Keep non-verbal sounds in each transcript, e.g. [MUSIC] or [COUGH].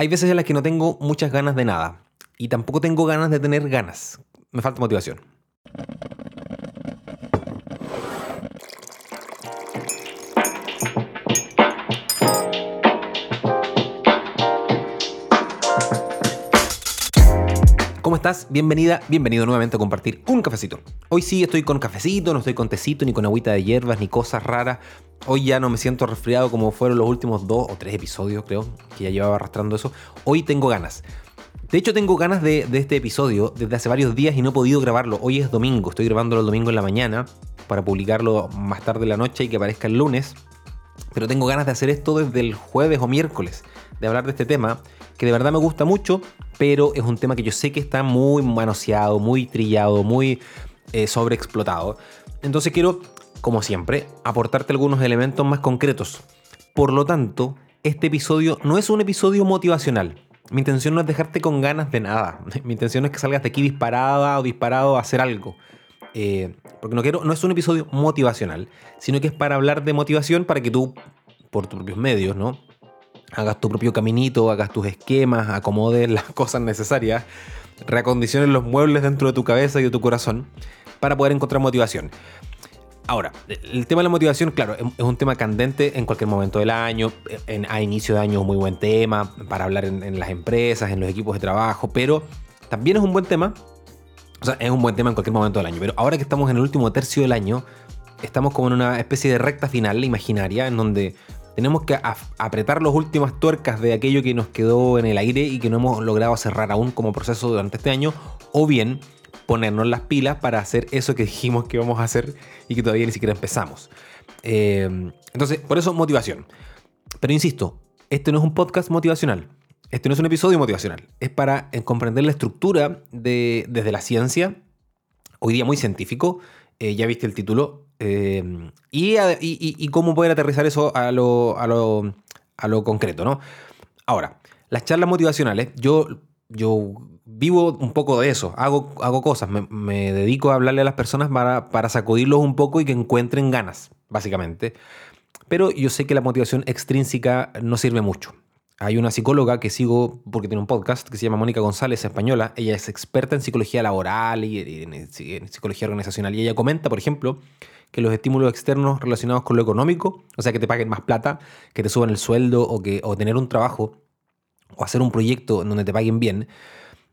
Hay veces en las que no tengo muchas ganas de nada y tampoco tengo ganas de tener ganas. Me falta motivación. ¿Cómo estás? Bienvenida, bienvenido nuevamente a compartir un cafecito. Hoy sí estoy con cafecito, no estoy con tecito, ni con agüita de hierbas, ni cosas raras. Hoy ya no me siento resfriado como fueron los últimos dos o tres episodios, creo, que ya llevaba arrastrando eso. Hoy tengo ganas. De hecho, tengo ganas de, este episodio desde hace varios días y no he podido grabarlo. Hoy es domingo, estoy grabándolo el domingo en la mañana para publicarlo más tarde en la noche y que aparezca el lunes. Pero tengo ganas de hacer esto desde el jueves o miércoles, de hablar de este tema, que de verdad me gusta mucho, pero es un tema que yo sé que está muy manoseado, muy trillado, muy eh, sobreexplotado. Entonces quiero como siempre, aportarte algunos elementos más concretos. Por lo tanto, este episodio no es un episodio motivacional. Mi intención no es dejarte con ganas de nada. [LAUGHS] Mi intención es que salgas de aquí disparada o disparado a hacer algo. Eh, porque no quiero, no es un episodio motivacional, sino que es para hablar de motivación para que tú, por tus propios medios, ¿no? Hagas tu propio caminito, hagas tus esquemas, acomodes las [LAUGHS] cosas necesarias, reacondiciones los muebles dentro de tu cabeza y de tu corazón para poder encontrar motivación. Ahora, el tema de la motivación, claro, es un tema candente en cualquier momento del año. a inicio de año es un muy buen tema para hablar en, las empresas, en los equipos de trabajo, pero también es un buen tema. O sea, es un buen tema en cualquier momento del año. Pero ahora que estamos en el último tercio del año, estamos como en una especie de recta final imaginaria en donde tenemos que apretar las últimas tuercas de aquello que nos quedó en el aire y que no hemos logrado cerrar aún como proceso durante este año, o bien ponernos las pilas para hacer eso que dijimos que íbamos a hacer y que todavía ni siquiera empezamos. Eh, entonces, por eso motivación. Pero insisto, este no es un podcast motivacional. Este no es un episodio motivacional. Es para eh, comprender la estructura de, desde la ciencia, hoy día muy científico, eh, ya viste el título, y, cómo poder aterrizar eso a lo, a lo, a lo concreto, ¿no? Ahora, las charlas motivacionales, yo, yo vivo un poco de eso, hago, hago cosas, me, dedico a hablarle a las personas para, para sacudirlos un poco y que encuentren ganas, básicamente. Pero yo sé que la motivación extrínseca no sirve mucho. Hay una psicóloga que sigo porque tiene un podcast que se llama Mónica González, española. Ella es experta en psicología laboral y en, psicología organizacional. Y ella comenta, por ejemplo, que los estímulos externos relacionados con lo económico, o sea, que te paguen más plata, que te suban el sueldo o, que, o tener un trabajo o hacer un proyecto en donde te paguen bien,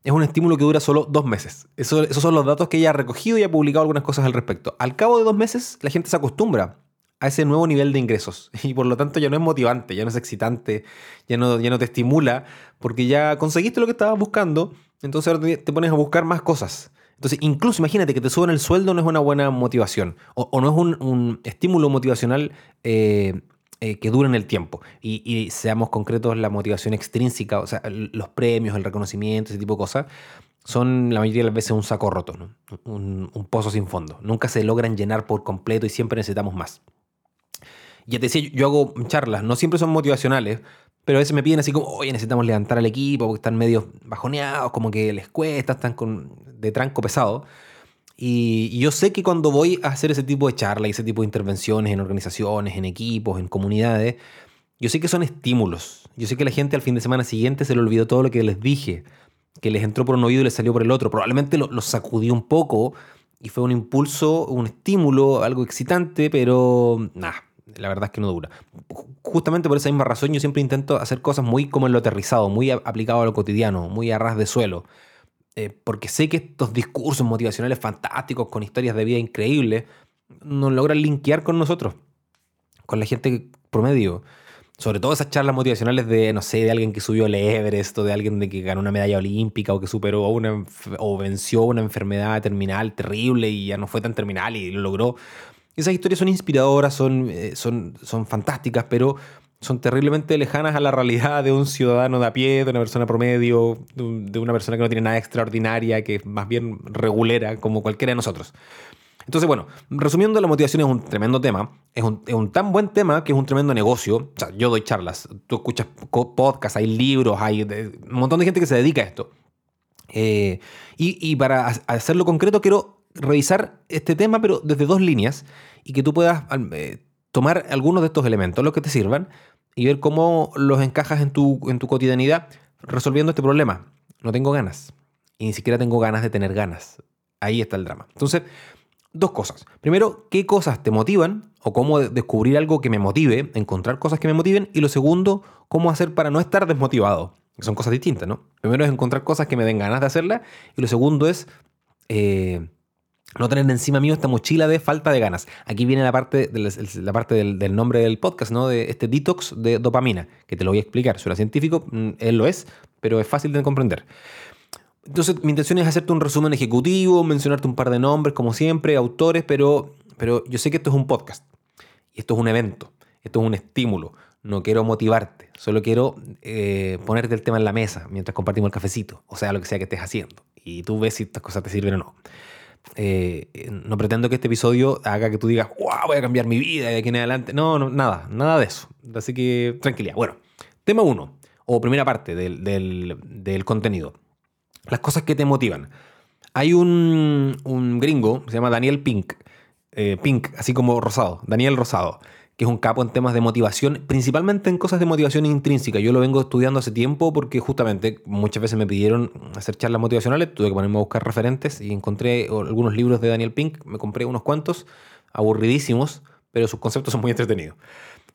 es un estímulo que dura solo dos meses. esos son los datos que ella ha recogido y ha publicado algunas cosas al respecto. Al cabo de dos meses, la gente se acostumbra a ese nuevo nivel de ingresos [LAUGHS] y por lo tanto ya no es motivante, ya no es excitante, ya no, ya no te estimula porque ya conseguiste lo que estabas buscando, entonces ahora te pones a buscar más cosas. Entonces, incluso imagínate que te suban el sueldo no es una buena motivación o, no es un, estímulo motivacional eh, eh, que duren el tiempo. Y, seamos concretos, la motivación extrínseca, o sea, los premios, el reconocimiento, ese tipo de cosas, son la mayoría de las veces un saco roto, un, pozo sin fondo. Nunca se logran llenar por completo y siempre necesitamos más. Ya te decía, yo hago charlas, no siempre son motivacionales, pero a veces me piden así como, oye, necesitamos levantar al equipo porque están medio bajoneados, como que les cuesta, están con, de tranco pesado. Y, yo sé que cuando voy a hacer ese tipo de charlas y ese tipo de intervenciones en organizaciones, en equipos, en comunidades, yo sé que son estímulos. Yo sé que la gente al fin de semana siguiente se le olvidó todo lo que les dije, que les entró por un oído y les salió por el otro. Probablemente lo sacudió un poco y fue un impulso, un estímulo, algo excitante, pero nada, la verdad es que no dura. Justamente por esa misma razón yo siempre intento hacer cosas muy como en lo aterrizado, muy aplicado a lo cotidiano, muy a ras de suelo. Eh, porque sé que estos discursos motivacionales fantásticos con historias de vida increíbles nos logran linkear con nosotros, con la gente promedio. Sobre todo esas charlas motivacionales de, no sé, de alguien que subió el Everest o de alguien de que ganó una medalla olímpica o que superó una, o venció una enfermedad terminal terrible y ya no fue tan terminal y lo logró. Esas historias son inspiradoras, son, eh, son, son fantásticas, pero son terriblemente lejanas a la realidad de un ciudadano de a pie, de una persona promedio, de una persona que no tiene nada extraordinaria, que es más bien regulera, como cualquiera de nosotros. Entonces, bueno, resumiendo, la motivación es un tremendo tema, es un, tan buen tema que es un tremendo negocio. O sea, yo doy charlas, tú escuchas podcasts, hay libros, hay un montón de gente que se dedica a esto. Eh, y, para hacerlo concreto, quiero revisar este tema, pero desde dos líneas, y que tú puedas eh, tomar algunos de estos elementos, los que te sirvan, y ver cómo los encajas en tu, en tu cotidianidad resolviendo este problema. No tengo ganas. Y ni siquiera tengo ganas de tener ganas. Ahí está el drama. Entonces, dos cosas. Primero, ¿qué cosas te motivan? O cómo descubrir algo que me motive, encontrar cosas que me motiven. Y lo segundo, cómo hacer para no estar desmotivado. son cosas distintas, ¿no? Primero es encontrar cosas que me den ganas de hacerlas. Y lo segundo es eh, no tener encima mío esta mochila de falta de ganas. Aquí viene la parte, del, nombre del podcast, ¿no? De este detox de dopamina, que te lo voy a explicar. Soy científico, mm, él lo es, pero es fácil de comprender. Entonces, mi intención es hacerte un resumen ejecutivo, mencionarte un par de nombres, como siempre, autores, pero, pero yo sé que esto es un podcast. Y esto es un evento. Esto es un estímulo. No quiero motivarte. Solo quiero eh, ponerte el tema en la mesa mientras compartimos el cafecito. O sea, lo que sea que estés haciendo. Y tú ves si estas cosas te sirven o no. Eh, no pretendo que este episodio haga que tú digas, voy a cambiar mi vida de aquí en adelante. No, no, nada, nada de eso. Así que tranquilidad. Bueno, tema uno, o primera parte del, del, contenido. Las cosas que te motivan. Hay un, un gringo, se llama Daniel Pink, eh, Pink, así como Rosado, Daniel Rosado, que es un capo en temas de motivación, principalmente en cosas de motivación intrínseca. Yo lo vengo estudiando hace tiempo porque justamente muchas veces me pidieron hacer charlas motivacionales, tuve que ponerme a buscar referentes y encontré algunos libros de Daniel Pink, me compré unos cuantos, aburridísimos, pero sus conceptos son muy entretenidos.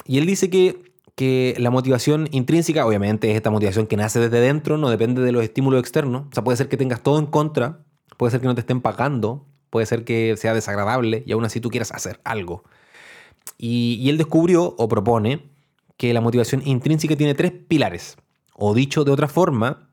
Y él dice que, que la motivación intrínseca, obviamente, es esta motivación que nace desde dentro, no depende de los estímulos externos. O sea, puede ser que tengas todo en contra, puede ser que no te estén pagando, puede ser que sea desagradable y aún así tú quieras hacer algo. Y, él descubrió o propone que la motivación intrínseca tiene tres pilares. O dicho de otra forma,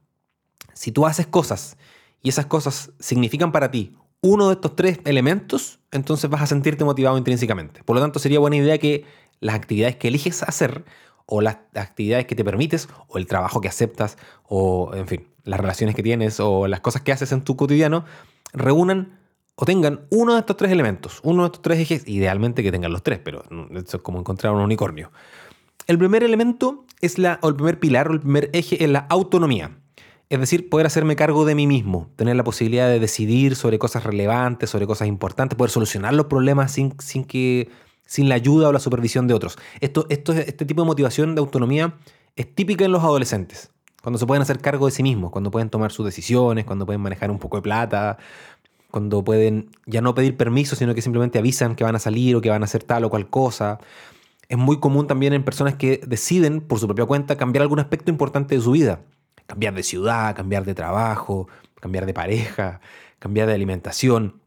si tú haces cosas y esas cosas significan para ti uno de estos tres elementos, entonces vas a sentirte motivado intrínsecamente. Por lo tanto, sería buena idea que las actividades que eliges hacer, o las actividades que te permites, o el trabajo que aceptas, o en fin, las relaciones que tienes, o las cosas que haces en tu cotidiano, reúnan o tengan uno de estos tres elementos, uno de estos tres ejes, idealmente que tengan los tres, pero eso es como encontrar un unicornio. El primer elemento es la, o el primer pilar o el primer eje es la autonomía. Es decir, poder hacerme cargo de mí mismo, tener la posibilidad de decidir sobre cosas relevantes, sobre cosas importantes, poder solucionar los problemas sin, sin, que, sin la ayuda o la supervisión de otros. Esto, esto, este tipo de motivación de autonomía es típica en los adolescentes, cuando se pueden hacer cargo de sí mismos, cuando pueden tomar sus decisiones, cuando pueden manejar un poco de plata, cuando pueden ya no pedir permiso, sino que simplemente avisan que van a salir o que van a hacer tal o cual cosa. Es muy común también en personas que deciden por su propia cuenta cambiar algún aspecto importante de su vida. Cambiar de ciudad, cambiar de trabajo, cambiar de pareja, cambiar de alimentación.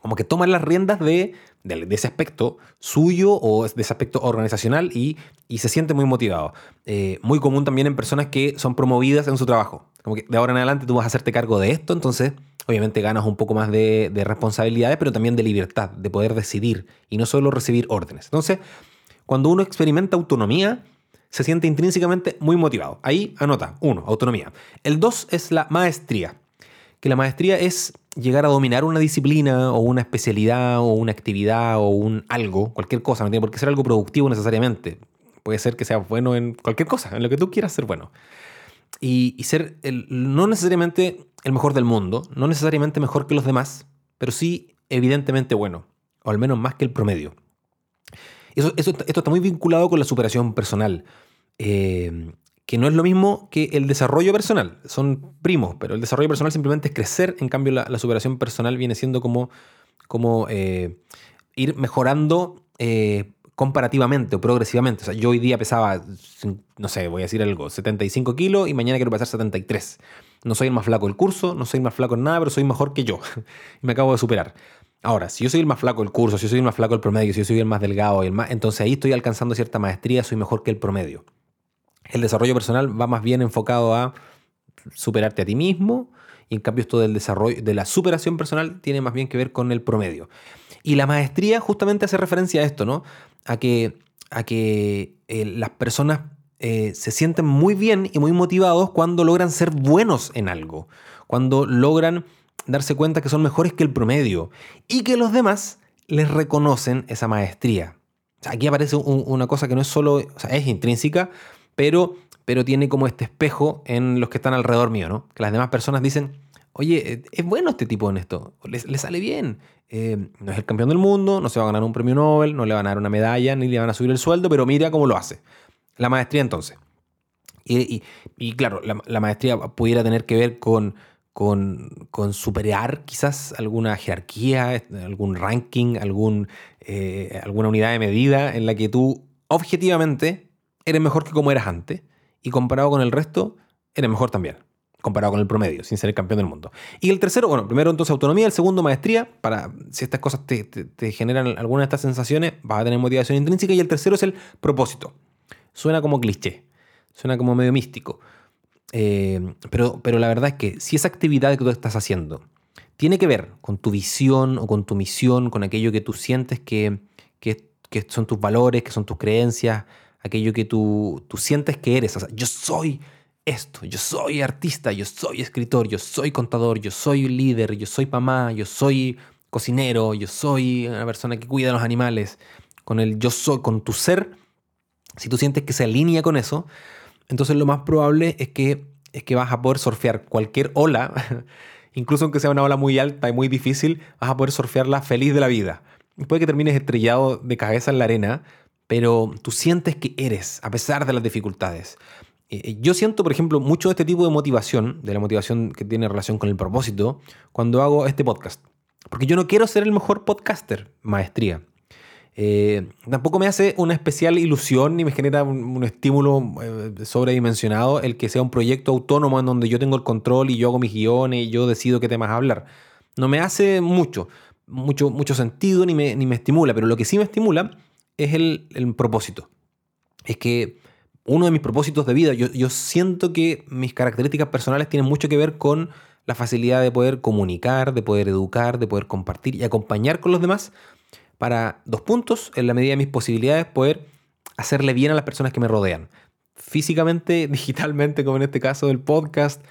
Como que toman las riendas de, ese aspecto suyo o de ese aspecto organizacional y, se siente muy motivado. Eh, muy común también en personas que son promovidas en su trabajo. Como que de ahora en adelante tú vas a hacerte cargo de esto, entonces obviamente ganas un poco más de, responsabilidades, pero también de libertad, de poder decidir y no solo recibir órdenes. Entonces, cuando uno experimenta autonomía, se siente intrínsecamente muy motivado. Ahí anota, uno, autonomía. El dos es la maestría, que la maestría es llegar a dominar una disciplina o una especialidad o una actividad o un algo, cualquier cosa, no tiene por qué ser algo productivo necesariamente. Puede ser que sea bueno en cualquier cosa, en lo que tú quieras ser bueno. Y, ser el, no necesariamente el mejor del mundo, no necesariamente mejor que los demás, pero sí evidentemente bueno, o al menos más que el promedio. Eso, esto está muy vinculado con la superación personal, eh, que no es lo mismo que el desarrollo personal, son primos, pero el desarrollo personal simplemente es crecer, en cambio la, superación personal viene siendo como, como eh, ir mejorando eh, comparativamente o progresivamente. O sea, yo hoy día pesaba, no sé, voy a decir algo, 75 kilos y mañana quiero pesar 73. No soy el más flaco del curso, no soy el más flaco en nada, pero soy mejor que yo. [LAUGHS] y me acabo de superar. Ahora, si yo soy el más flaco del curso, si yo soy el más flaco del promedio, si yo soy el más delgado, el más, entonces ahí estoy alcanzando cierta maestría, soy mejor que el promedio. El desarrollo personal va más bien enfocado a superarte a ti mismo, y en cambio esto del desarrollo, de la superación personal tiene más bien que ver con el promedio. Y la maestría justamente hace referencia a esto, ¿no? A que, a que eh, las personas eh, se sienten muy bien y muy motivados cuando logran ser buenos en algo, cuando logran darse cuenta que son mejores que el promedio y que los demás les reconocen esa maestría. aquí aparece una cosa que no es solo, o sea, es intrínseca, pero, pero tiene como este espejo en los que están alrededor mío, ¿no? Que las demás personas dicen, oye, eh, es bueno este tipo en esto, le, sale bien. Eh, no es el campeón del mundo, no se va a ganar un premio Nobel, no le van a dar una medalla, ni le van a subir el sueldo, pero mira cómo lo hace. La maestría entonces. Y, claro, la, maestría pudiera tener que ver con, con, superar quizás alguna jerarquía, algún ranking, algún, eh, alguna unidad de medida en la que tú objetivamente eres mejor que como eras antes y comparado con el resto, eres mejor también comparado con el promedio, sin ser el campeón del mundo. Y el tercero, bueno, primero entonces autonomía, el segundo maestría, para si estas cosas te, generan alguna de estas sensaciones, vas a tener motivación intrínseca, y el tercero es el propósito. Suena como cliché, suena como medio místico, eh, pero, pero la verdad es que si esa actividad que tú estás haciendo tiene que ver con tu visión o con tu misión, con aquello que tú sientes que, que son tus valores, que son tus creencias, aquello que tú, tú sientes que eres, o sea, yo soy esto, yo soy artista, yo soy escritor, yo soy contador, yo soy líder, yo soy mamá, yo soy cocinero, yo soy una persona que cuida a los animales, con el yo soy, con tu ser, si tú sientes que se alinea con eso, entonces lo más probable es que, es que vas a poder surfear cualquier ola, [LAUGHS] incluso aunque sea una ola muy alta y muy difícil, vas a poder surfearla feliz de la vida. Puede que termines estrellado de cabeza en la arena, pero tú sientes que eres, a pesar de las dificultades. Eh, eh, yo siento, por ejemplo, mucho de este tipo de motivación, de la motivación que tiene relación con el propósito, cuando hago este podcast. Porque yo no quiero ser el mejor podcaster, maestría. Eh, tampoco me hace una especial ilusión ni me genera un, estímulo sobredimensionado el que sea un proyecto autónomo en donde yo tengo el control y yo hago mis guiones y yo decido qué temas hablar. No me hace mucho, mucho, mucho sentido ni me, ni me estimula, pero lo que sí me estimula es el, el propósito. Es que uno de mis propósitos de vida. Yo, siento que mis características personales tienen mucho que ver con la facilidad de poder comunicar, de poder educar, de poder compartir y acompañar con los demás para dos puntos, en la medida de mis posibilidades, poder hacerle bien a las personas que me rodean. Físicamente, [LAUGHS] digitalmente, como en este caso del podcast,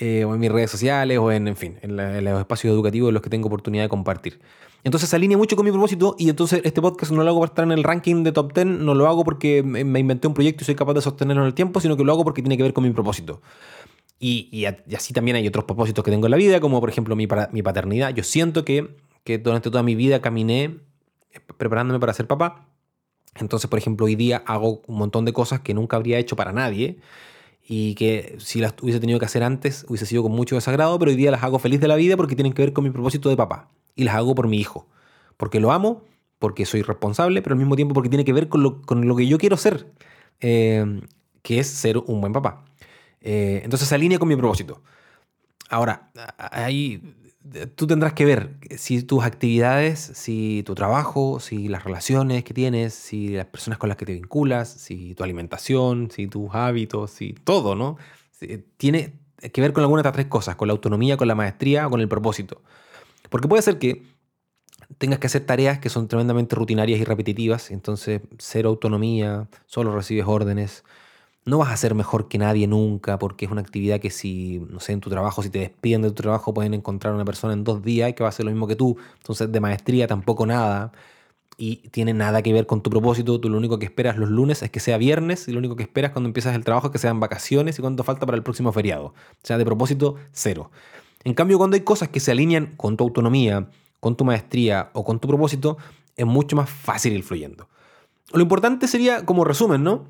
eh, o en mis redes sociales, o en, en fin, en, en los espacios educativos en los que tengo oportunidad de compartir. Entonces se alinea mucho con mi propósito y entonces este podcast no lo hago para estar en el ranking de top 10, no lo hago porque me inventé un proyecto y soy capaz de sostenerlo en el tiempo, sino que lo hago porque tiene que ver con mi propósito. Y, así también hay otros propósitos que tengo en la vida, como por ejemplo mi, mi paternidad. Yo siento que, que durante toda mi vida caminé eh, preparándome para ser papá. Entonces, por ejemplo, hoy día hago un montón de cosas que nunca habría hecho para nadie y que si las hubiese tenido que hacer antes hubiese sido con mucho desagrado, pero hoy día las hago feliz de la vida porque tienen que ver con mi propósito de papá y las hago por mi hijo. Porque lo amo, porque soy responsable, pero al mismo tiempo porque tiene que ver con lo, con lo que yo quiero ser, eh, que es ser un buen papá. Eh, entonces se alinea con mi propósito. Ahora, ahí tú tendrás que ver si tus actividades, si tu trabajo, si las relaciones que tienes, si las personas con las que te vinculas, si tu alimentación, si tus hábitos, si todo, ¿no? Tiene que ver con alguna de estas tres cosas, con la autonomía, con la maestría o con el propósito. Porque puede ser que tengas que hacer tareas que son tremendamente rutinarias y repetitivas, entonces cero autonomía, solo recibes órdenes, no vas a ser mejor que nadie nunca, porque es una actividad que si, no sé, en tu trabajo, si te despiden de tu trabajo, pueden encontrar una persona en dos días que va a hacer lo mismo que tú, entonces de maestría tampoco nada, y tiene nada que ver con tu propósito, tú lo único que esperas los lunes es que sea viernes, y lo único que esperas cuando empiezas el trabajo es que sean vacaciones y cuánto falta para el próximo feriado, o sea, de propósito, cero. En cambio, cuando hay cosas que se alinean con tu autonomía, con tu maestría o con tu propósito, es mucho más fácil ir fluyendo. Lo importante sería, como resumen, ¿no?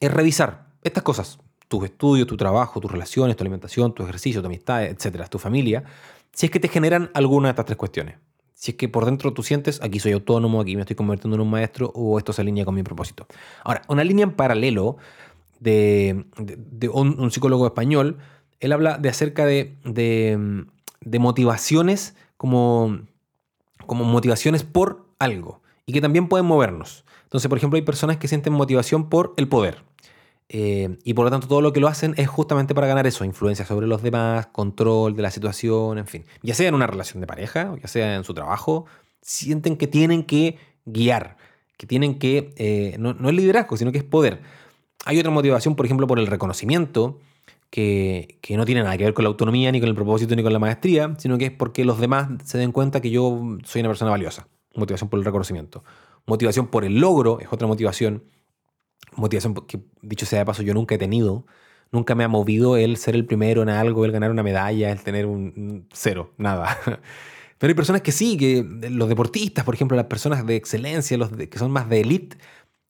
Es revisar estas cosas, tus estudios, tu trabajo, tus relaciones, tu alimentación, tu ejercicio, tu amistad, etcétera, tu familia, si es que te generan alguna de estas tres cuestiones. Si es que por dentro tú sientes, aquí soy autónomo, aquí me estoy convirtiendo en un maestro, o esto se alinea con mi propósito. Ahora, una línea en paralelo de, un, psicólogo español él habla de acerca de, de, motivaciones como, como motivaciones por algo y que también pueden movernos. Entonces, por ejemplo, hay personas que sienten motivación por el poder. Eh, y por lo tanto todo lo que lo hacen es justamente para ganar eso, influencia sobre los demás, control de la situación, en fin. Ya sea en una relación de pareja, ya sea en su trabajo, sienten que tienen que guiar, que tienen que, eh, no, no es liderazgo, sino que es poder. Hay otra motivación, por ejemplo, por el reconocimiento, que, no tiene nada que ver con la autonomía, ni con el propósito, ni con la maestría, sino que es porque los demás se den cuenta que yo soy una persona valiosa. Motivación por el reconocimiento. Motivación por el logro es otra motivación. Motivación que, dicho sea de paso, yo nunca he tenido. Nunca me ha movido el ser el primero en algo, el ganar una medalla, el tener un cero, nada. [LAUGHS] Pero hay personas que sí, que los deportistas, por ejemplo, las personas de excelencia, los que son más de elite,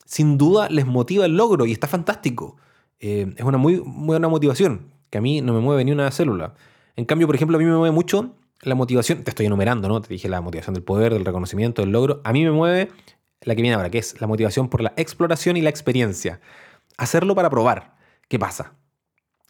sin duda les motiva el logro y está fantástico. eh, es una muy buena motivación, que a mí no me mueve ni una célula. En cambio, por ejemplo, a mí me mueve mucho la motivación, te estoy enumerando, ¿no? Te dije la motivación del poder, del reconocimiento, del logro. A mí me mueve la que viene ahora, que es la motivación por la exploración y la experiencia. Hacerlo para probar qué pasa,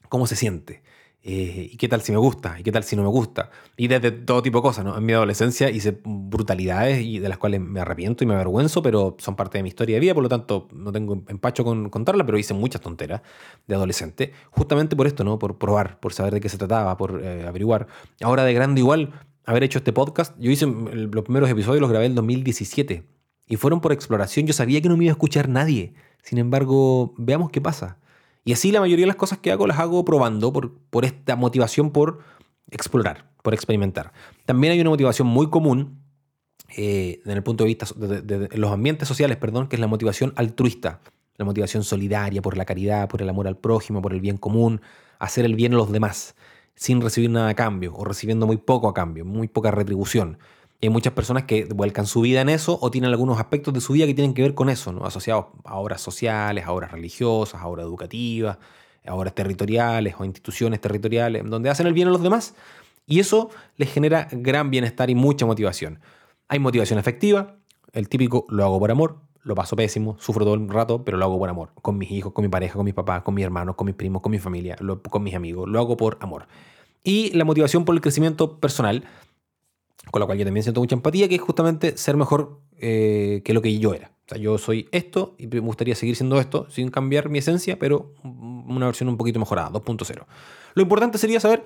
cómo se siente. Eh, ¿Y qué tal si me gusta? ¿Y qué tal si no me gusta? Y desde todo tipo de cosas, ¿no? En mi adolescencia hice brutalidades y de las cuales me arrepiento y me avergüenzo, pero son parte de mi historia de vida, por lo tanto no tengo empacho con contarla, pero hice muchas tonteras de adolescente, justamente por esto, ¿no? Por probar, por saber de qué se trataba, por eh, averiguar. Ahora de grande igual, haber hecho este podcast, yo hice los primeros episodios, los grabé en 2017 y fueron por exploración, yo sabía que no me iba a escuchar nadie. Sin embargo, veamos qué pasa. Y así la mayoría de las cosas que hago las hago probando por, por esta motivación por explorar, por experimentar. También hay una motivación muy común eh, en el punto de vista de, los ambientes sociales, perdón, que es la motivación altruista, la motivación solidaria por la caridad, por el amor al prójimo, por el bien común, hacer el bien a los demás, sin recibir nada a cambio o recibiendo muy poco a cambio, muy poca retribución hay muchas personas que vuelcan su vida en eso o tienen algunos aspectos de su vida que tienen que ver con eso, ¿no? asociados a obras sociales, a obras religiosas, a obras educativas, a obras territoriales o instituciones territoriales, donde hacen el bien a los demás. Y eso les genera gran bienestar y mucha motivación. Hay motivación efectiva, el típico lo hago por amor, lo paso pésimo, sufro todo el rato, pero lo hago por amor. Con mis hijos, con mi pareja, con mis papás, con mis hermanos, con mis primos, con mi familia, con mis amigos. Lo hago por amor. Y la motivación por el crecimiento personal, con la cual yo también siento mucha empatía, que es justamente ser mejor eh, que lo que yo era. O sea, yo soy esto y me gustaría seguir siendo esto sin cambiar mi esencia, pero una versión un poquito mejorada, 2.0. Lo importante sería saber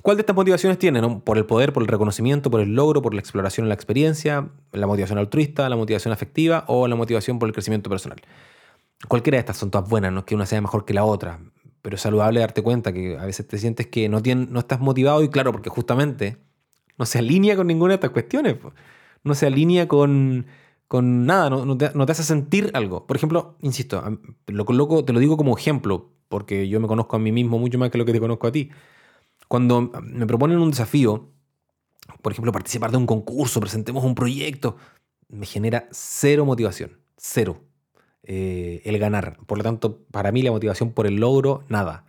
cuál de estas motivaciones tiene, por el poder, por el reconocimiento, por el logro, por la exploración la experiencia, la motivación altruista, la motivación afectiva o la motivación por el crecimiento personal. Cualquiera de estas son todas buenas, no es que una sea mejor que la otra, pero es saludable darte cuenta que a veces te sientes que no, no estás motivado y claro, porque justamente no se alinea con ninguna de estas cuestiones. No se alinea con, con nada, no, te, hace sentir algo. Por ejemplo, insisto, lo coloco, te lo digo como ejemplo, porque yo me conozco a mí mismo mucho más que lo que te conozco a ti. Cuando me proponen un desafío, por ejemplo, participar de un concurso, presentemos un proyecto, me genera cero motivación, cero. Eh, el ganar. Por lo tanto, para mí la motivación por el logro, nada.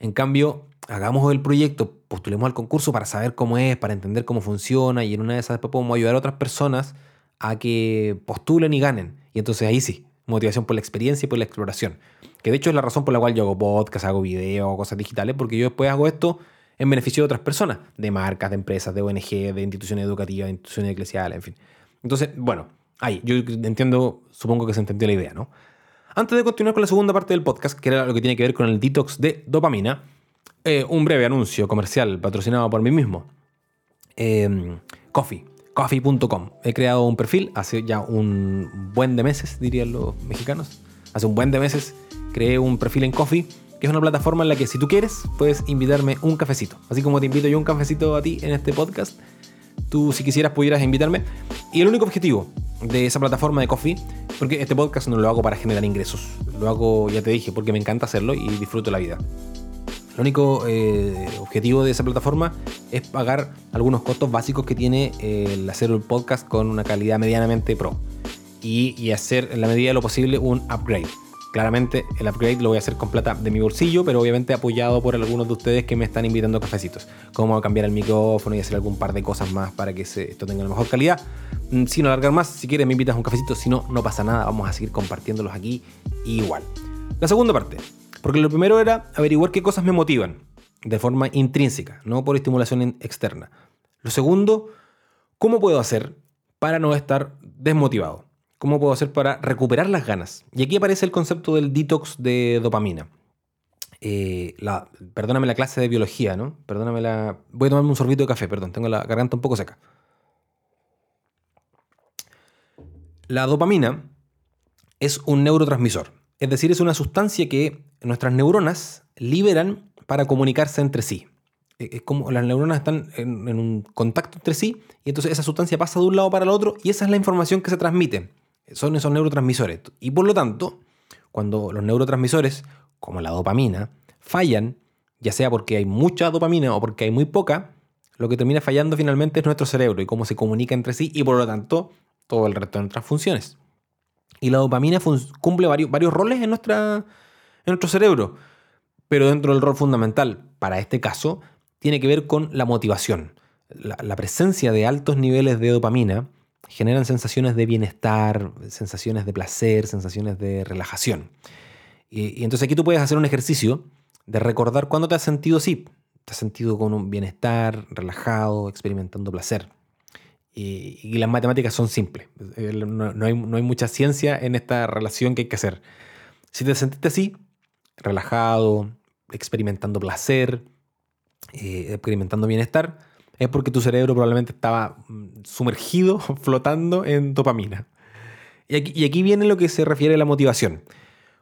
En cambio, hagamos el proyecto, postulemos al concurso para saber cómo es, para entender cómo funciona y en una de esas después podemos ayudar a otras personas a que postulen y ganen. Y entonces ahí sí, motivación por la experiencia y por la exploración. Que de hecho es la razón por la cual yo hago podcast, hago videos, cosas digitales, porque yo después hago esto en beneficio de otras personas, de marcas, de empresas, de ONG, de instituciones educativas, de instituciones eclesiales, en fin. Entonces, bueno, ahí, yo entiendo, supongo que se entendió la idea, ¿no? Antes de continuar con la segunda parte del podcast, que era lo que tiene que ver con el detox de dopamina, eh, un breve anuncio comercial patrocinado por mí mismo. Eh, coffee, coffee.com. He creado un perfil hace ya un buen de meses, dirían los mexicanos. Hace un buen de meses creé un perfil en Coffee, que es una plataforma en la que si tú quieres puedes invitarme un cafecito. Así como te invito yo un cafecito a ti en este podcast, tú si quisieras pudieras invitarme. Y el único objetivo de esa plataforma de Coffee, porque este podcast no lo hago para generar ingresos, lo hago, ya te dije, porque me encanta hacerlo y disfruto la vida. El único eh, objetivo de esa plataforma es pagar algunos costos básicos que tiene el hacer un podcast con una calidad medianamente pro y, hacer en la medida de lo posible un upgrade. Claramente el upgrade lo voy a hacer con plata de mi bolsillo, pero obviamente apoyado por algunos de ustedes que me están invitando a cafecitos. Como cambiar el micrófono y hacer algún par de cosas más para que esto tenga la mejor calidad. Mm, sin alargar más, si quieres me invitas un cafecito, si no, no pasa nada, vamos a seguir compartiéndolos aquí igual. La segunda parte, porque lo primero era averiguar qué cosas me motivan de forma intrínseca, no por estimulación externa. Lo segundo, ¿cómo puedo hacer para no estar desmotivado? ¿Cómo puedo hacer para recuperar las ganas? Y aquí aparece el concepto del detox de dopamina. Eh, perdóname la clase de biología, ¿no? Perdóname la... Voy a tomarme un sorbito de café, perdón, tengo la garganta un poco seca. La dopamina es un neurotransmisor. Es decir, es una sustancia que nuestras neuronas liberan para comunicarse entre sí. E, es como las neuronas están en, un contacto entre sí y entonces esa sustancia pasa de un lado para el otro y esa es la información que se transmite. Son esos neurotransmisores. Y por lo tanto, cuando los neurotransmisores, como la dopamina, fallan, ya sea porque hay mucha dopamina o porque hay muy poca, lo que termina fallando finalmente es nuestro cerebro y cómo se comunica entre sí y por lo tanto todo el resto de nuestras funciones. Y la dopamina cumple varios, roles en nuestro cerebro. Pero dentro del rol fundamental, para este caso, tiene que ver con la motivación. La, presencia de altos niveles de dopamina generan sensaciones de bienestar, sensaciones de placer, sensaciones de relajación. Y, y, entonces aquí tú puedes hacer un ejercicio de recordar cuándo te has sentido así. Te has sentido con un bienestar, relajado, experimentando placer. Y, las matemáticas son simples. No, hay, mucha ciencia en esta relación que hay que hacer. Si te sentiste así, relajado, experimentando placer, eh, experimentando bienestar, es porque tu cerebro probablemente estaba mm, sumergido, [LAUGHS] flotando en dopamina. Y aquí, y aquí viene lo que se refiere a la motivación.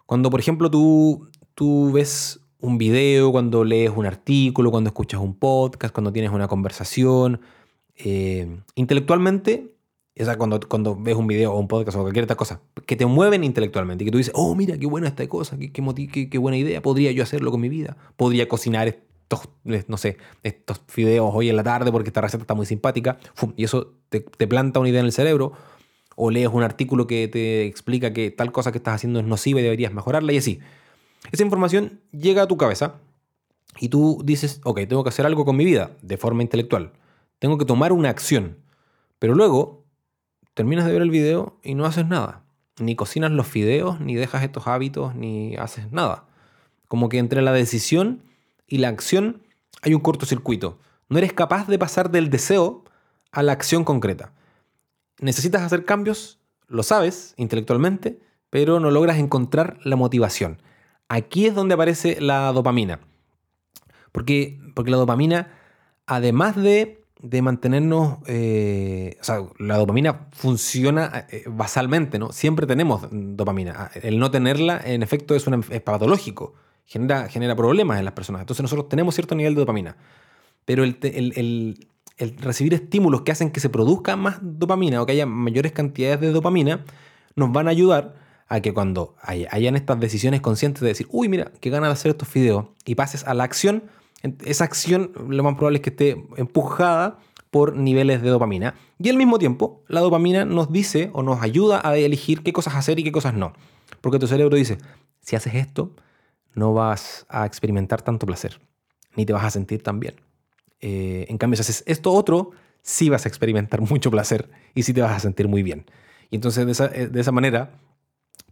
Cuando, por ejemplo, tú, tú ves un video, cuando lees un artículo, cuando escuchas un podcast, cuando tienes una conversación, eh, intelectualmente, o sea, cuando, cuando ves un video o un podcast o cualquier otra cosa, que te mueven intelectualmente y que tú dices, oh, mira, qué buena esta cosa, qué, qué, qué, buena idea, podría yo hacerlo con mi vida, podría cocinar estos, no sé, estos videos hoy en la tarde porque esta receta está muy simpática, y eso te, te planta una idea en el cerebro, o lees un artículo que te explica que tal cosa que estás haciendo es nociva y deberías mejorarla y así. Esa información llega a tu cabeza y tú dices, ok, tengo que hacer algo con mi vida de forma intelectual. Tengo que tomar una acción. Pero luego terminas de ver el video y no haces nada. Ni cocinas los fideos, ni dejas estos hábitos, ni haces nada. Como que entre la decisión y la acción hay un cortocircuito. No eres capaz de pasar del deseo a la acción concreta. Necesitas hacer cambios, lo sabes intelectualmente, pero no logras encontrar la motivación. Aquí es donde aparece la dopamina. Porque, porque la dopamina, además de de mantenernos, eh, o sea, la dopamina funciona eh, basalmente, ¿no? Siempre tenemos dopamina. Ah, el no tenerla, en efecto, es, es patológico, genera, genera problemas en las personas. Entonces nosotros tenemos cierto nivel de dopamina, pero el, el, el, recibir estímulos que hacen que se produzca más dopamina o que haya mayores cantidades de dopamina, nos van a ayudar a que cuando hayan estas decisiones conscientes de decir, uy, mira, qué ganas de hacer estos videos, y pases a la acción, esa acción lo más probable es que esté empujada por niveles de dopamina. Y al mismo tiempo, la dopamina nos dice o nos ayuda a elegir qué cosas hacer y qué cosas no. Porque tu cerebro dice, si haces esto, no vas a experimentar tanto placer, ni te vas a sentir tan bien. Eh, en cambio, si haces esto otro, sí vas a experimentar [LAUGHS] mucho placer y sí te vas a sentir muy bien. Y entonces de esa, eh, de esa manera,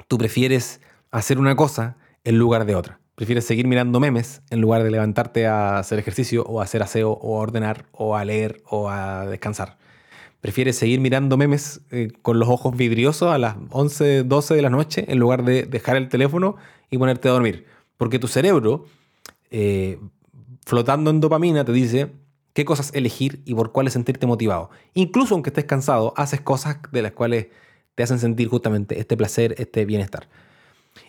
tú prefieres hacer una cosa en lugar de otra. Prefieres seguir mirando memes en lugar de levantarte a hacer ejercicio o a hacer aseo o a ordenar o a leer o a descansar. Prefieres seguir mirando memes eh, con los ojos vidriosos a las 11, 12 de la noche en lugar de dejar el teléfono y ponerte a dormir. Porque tu cerebro, eh, flotando en dopamina, te dice qué cosas elegir y por cuáles sentirte motivado. Incluso aunque estés cansado, haces cosas de las cuales te hacen sentir justamente este placer, este bienestar.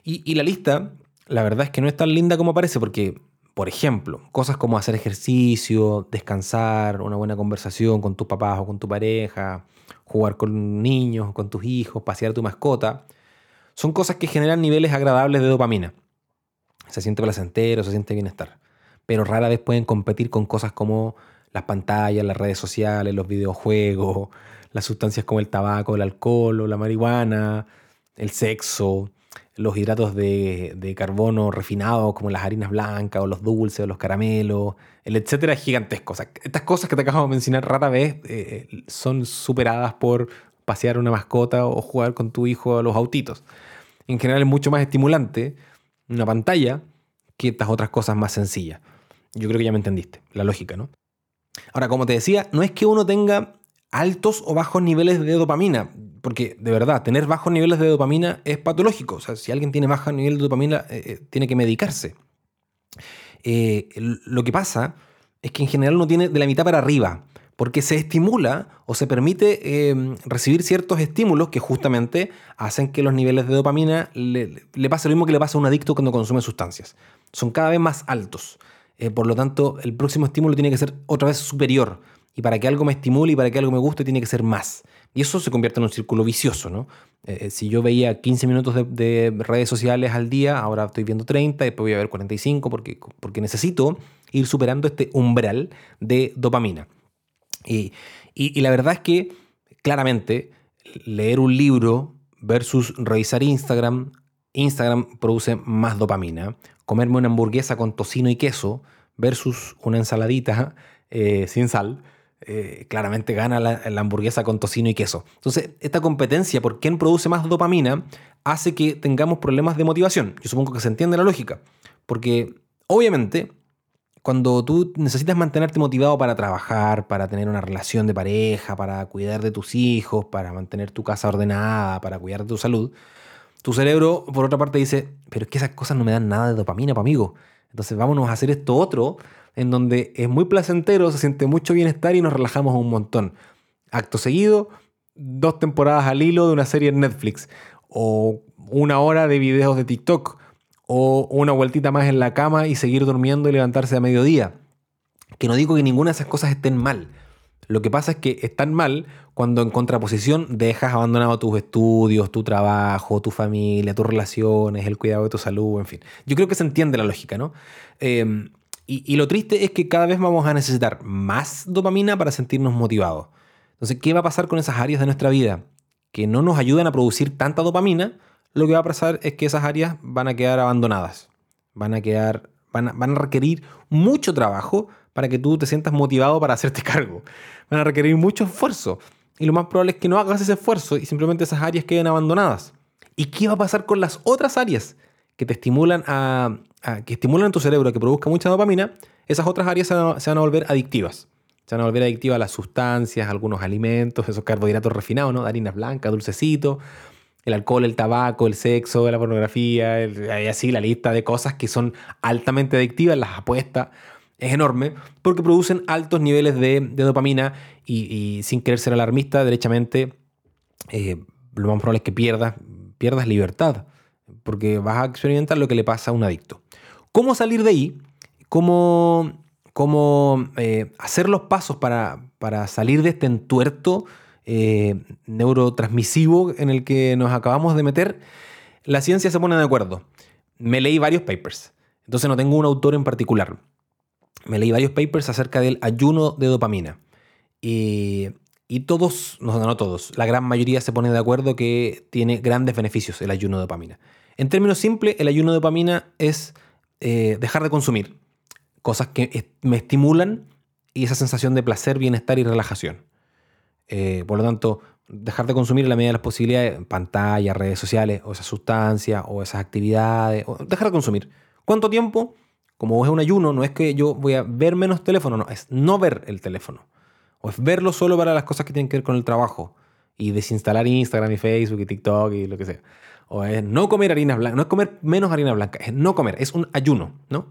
Y, y la lista la verdad es que no es tan linda como parece porque, por ejemplo, cosas como hacer ejercicio, descansar, una buena conversación con tus papás o con tu pareja, jugar con niños, con tus hijos, pasear a tu mascota, son cosas que generan niveles agradables de dopamina. Se siente placentero, se siente bienestar. Pero rara vez pueden competir con cosas como las pantallas, las redes sociales, los videojuegos, las sustancias como el tabaco, el alcohol o la marihuana, el sexo, los hidratos de, carbono refinados, como las harinas blancas, o los dulces, o los caramelos, el etcétera, es gigantesco. estas cosas que te acabo de mencionar rara vez eh, eh, son superadas por pasear una mascota o jugar con tu hijo a los autitos. En general es mucho más estimulante una pantalla que estas otras cosas más sencillas. Yo creo que ya me entendiste, la lógica, ¿no? Ahora, como te decía, no es que uno tenga altos o bajos niveles de dopamina porque de verdad, tener bajos niveles de dopamina es patológico. O sea, si alguien tiene bajo nivel de dopamina, eh, eh, tiene que medicarse. Eh, lo que pasa es que en general uno tiene de la mitad para arriba, porque se estimula o se permite em, recibir ciertos estímulos que justamente hacen que los niveles de dopamina le, le, pase lo mismo que le pasa a un adicto cuando consume sustancias. Son cada vez más altos. por lo tanto, el próximo estímulo tiene que ser otra vez superior. Y para que algo me estimule y para que algo me guste, tiene que ser más. Y eso se convierte en un círculo vicioso, ¿no? Eh, eh, si yo veía 15 minutos de, redes sociales al día, ahora estoy viendo 30, después voy a ver 45, porque, porque necesito ir superando este umbral de dopamina. Y, y, la verdad es que, claramente, leer un libro versus revisar Instagram Instagram produce más dopamina. Comerme una hamburguesa con tocino y queso versus una ensaladita eh, sin sal, eh, claramente gana la, hamburguesa con tocino y queso. Entonces, esta competencia por quién produce más dopamina hace que tengamos problemas de motivación. Yo supongo que se entiende la lógica, porque obviamente cuando tú necesitas mantenerte motivado para trabajar, para tener una relación de pareja, para cuidar de tus hijos, para mantener tu casa ordenada, para cuidar de tu salud, tu cerebro, por otra parte, dice, pero es que esas cosas no me dan nada de dopamina, amigo. Entonces vámonos a hacer esto otro, en donde es muy placentero, se siente mucho bienestar y nos relajamos un montón. Acto seguido, dos temporadas al hilo de una serie en Netflix, o una hora de videos de TikTok, o una vueltita más en la cama y seguir durmiendo y levantarse a mediodía. Que no digo que ninguna de esas cosas estén mal. Lo que pasa es que están mal cuando en contraposición dejas abandonado tus estudios, tu trabajo, tu familia, tus relaciones, el cuidado de tu salud, en fin. Yo creo que se entiende la lógica, ¿no? Em, y, lo triste es que cada vez vamos a necesitar más dopamina para sentirnos motivados. Entonces, ¿qué va a pasar con esas áreas de nuestra vida que no nos ayudan a producir tanta dopamina? Lo que va a pasar es que esas áreas van a quedar abandonadas. Van a quedar, van van a requerir mucho trabajo para que tú te sientas motivado para hacerte [LAUGHS] cargo. Van a requerir mucho esfuerzo. Y lo más probable es que no hagas ese esfuerzo y simplemente esas áreas queden abandonadas. ¿Y qué va a pasar con las otras áreas que te estimulan a, que estimulan tu cerebro que produzca mucha dopamina? Esas otras áreas se van, a, volver adictivas. Se van a volver adictivas a las sustancias, algunos alimentos, esos carbohidratos refinados, ¿no? harinas blancas, dulcecitos, el alcohol, el tabaco, el sexo, la pornografía, y así la lista de cosas que son altamente adictivas, las apuestas es enorme porque producen altos niveles de, dopamina y, sin querer ser alarmista, derechamente eh, lo más probable es que pierdas, pierdas libertad porque vas a experimentar lo que le pasa a un adicto. ¿Cómo salir de ahí? ¿Cómo, cómo eh, hacer los pasos para, para, salir de este entuerto eh, neurotransmisivo en el que nos acabamos de meter? La ciencia se pone de acuerdo. Me leí varios papers, entonces no tengo un autor en particular me leí varios papers acerca del ayuno de dopamina. Y, y todos, no, no todos, la gran mayoría se pone de acuerdo que tiene grandes beneficios el ayuno de dopamina. En términos simples, el ayuno de dopamina es eh, dejar de consumir cosas que me estimulan y esa sensación de placer, bienestar y relajación. Eh, por lo tanto, dejar de consumir en la medida de las posibilidades pantallas, redes sociales, o esas sustancias, o esas actividades, dejar de consumir. ¿Cuánto tiempo? como es un ayuno, no es que yo voy a ver menos teléfono, no, es no ver el teléfono. O es verlo solo para las cosas que tienen que ver con el trabajo. Y desinstalar Instagram y Facebook y TikTok y lo que sea. O es no comer harina blanca, no es comer menos harina blanca, es no comer, es un ayuno, ¿no?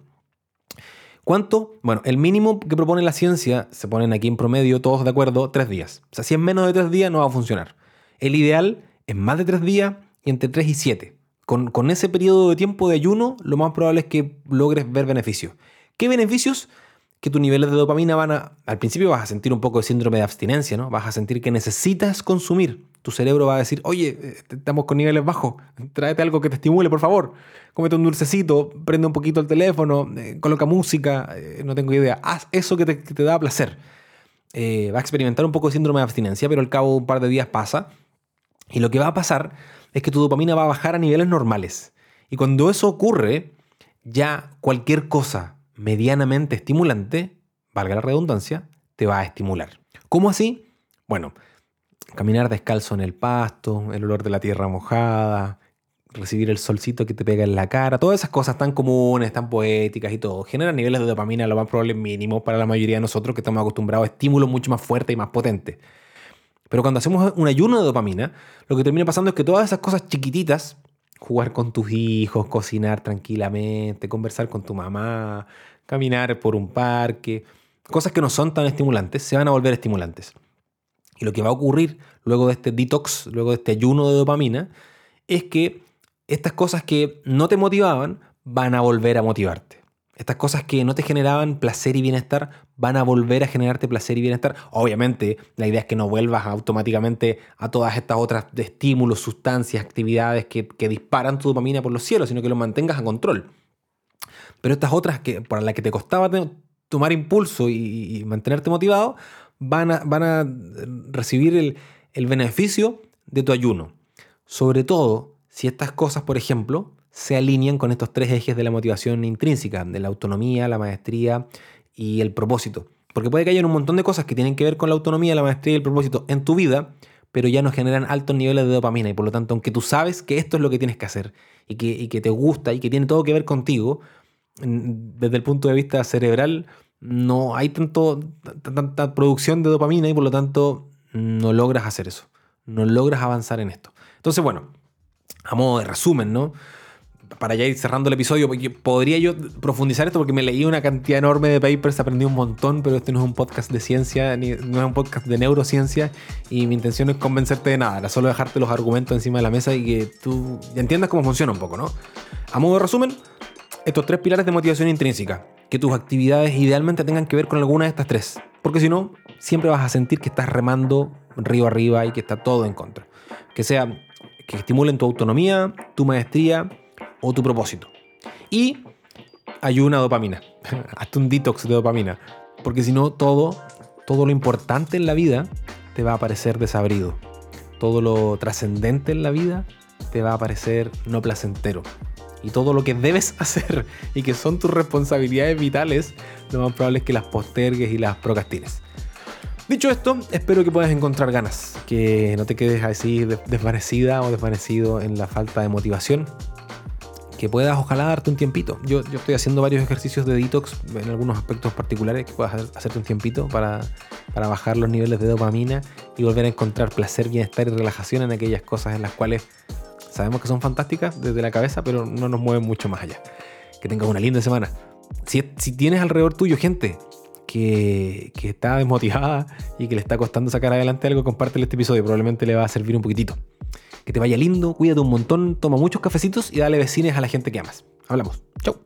¿Cuánto? Bueno, el mínimo que propone la ciencia, se ponen aquí en promedio, todos de acuerdo, tres días. O sea, si es menos de tres días no va a funcionar. El ideal es más de tres días y entre tres y siete. Con, ese periodo de tiempo de ayuno, lo más probable es que logres ver beneficios. ¿Qué beneficios? Que tus niveles de dopamina van a... Al principio vas a sentir un poco de síndrome de abstinencia, ¿no? Vas a sentir que necesitas consumir. Tu cerebro va a decir, oye, eh, estamos con niveles bajos, tráete algo que te estimule, por favor. Cómete un dulcecito, prende un poquito el teléfono, eh, coloca música, eh, no tengo idea. Haz eso que te, da placer. va a experimentar un poco de síndrome de abstinencia, pero al cabo de un par de días pasa. Y lo que va a pasar es que tu dopamina va a bajar a niveles normales. Y cuando eso ocurre, ya cualquier cosa medianamente estimulante, valga la redundancia, te va a estimular. ¿Cómo así? Bueno, caminar descalzo en el pasto, el olor de la tierra mojada, recibir el solcito que te pega en la cara, todas esas cosas tan comunes, tan poéticas y todo, generan niveles de dopamina lo más probable mínimos para la mayoría de nosotros que estamos acostumbrados a estímulos mucho más fuertes y más potentes. Pero cuando hacemos un ayuno de dopamina, lo que termina pasando es que todas esas cosas chiquititas, jugar con tus hijos, cocinar tranquilamente, conversar con tu mamá, caminar por un parque, cosas que no son tan estimulantes, se van a volver estimulantes. Y lo que va a ocurrir luego de este detox, luego de este ayuno de dopamina, es que estas cosas que no te motivaban van a volver a motivarte. Estas cosas que no te generaban placer y bienestar van a volver a generarte placer y bienestar. Obviamente, la idea es que no vuelvas automáticamente a todas estas otras estímulos, sustancias, actividades que, disparan tu dopamina por los cielos, sino que lo mantengas a control. Pero estas otras que, por las que te costaba tomar impulso y, mantenerte motivado, van a, van a recibir el, el beneficio de tu ayuno. Sobre todo si estas cosas, por ejemplo, se alinean con estos tres ejes de la motivación intrínseca, de la autonomía, la maestría y el propósito. Porque puede que haya un montón de cosas que tienen que ver con la autonomía, la maestría y el propósito en tu vida, pero ya no generan altos niveles de dopamina. Y por lo tanto, aunque tú sabes que esto es lo que tienes que hacer y que, que te gusta y que tiene todo que ver contigo, desde el punto de vista cerebral, no hay tanto, tanta producción de dopamina y por lo tanto no logras hacer eso. No logras avanzar en esto. Entonces, bueno, a modo de resumen, ¿no? Para ya ir cerrando el episodio, porque podría yo profundizar esto porque me leí una cantidad enorme de papers, aprendí un montón, pero este no es un podcast de ciencia, ni, no es un podcast de neurociencia, y mi intención es convencerte de nada, era solo dejarte los argumentos encima de la mesa y que tú entiendas cómo funciona un poco, ¿no? A modo de resumen, estos tres pilares de motivación intrínseca, que tus actividades idealmente tengan que ver con alguna de estas tres, porque si no, siempre vas a sentir que estás remando río arriba y que está todo en contra. Que sea que estimulen tu autonomía, tu maestría, o tu propósito. Y ayuna dopamina. [LAUGHS] Hazte un detox de dopamina. Porque si no, todo, todo lo importante en la vida te va a parecer desabrido. Todo lo trascendente en la vida te va a parecer no placentero. Y todo lo que debes [LAUGHS] hacer y que son tus responsabilidades vitales, lo más probable es que las postergues y las procrastines. Dicho esto, espero que puedas encontrar ganas, que no te quedes así desvanecida o desvanecido en la falta de motivación, que puedas ojalá darte un tiempito. Yo, yo estoy haciendo varios ejercicios de detox en algunos aspectos particulares que puedas hacerte un tiempito para, para bajar los niveles de dopamina y volver a encontrar placer, bienestar y relajación en aquellas cosas en las cuales sabemos que son fantásticas desde la cabeza, pero no nos mueven mucho más allá. Que tengas una linda semana. Si, si tienes alrededor tuyo gente que, que, está desmotivada y que le está costando sacar adelante algo, compártele este episodio. Probablemente le va a servir un poquitito. Que te vaya lindo, cuídate un montón, toma muchos cafecitos y dale vecines a la gente que amas. Hablamos. Chau.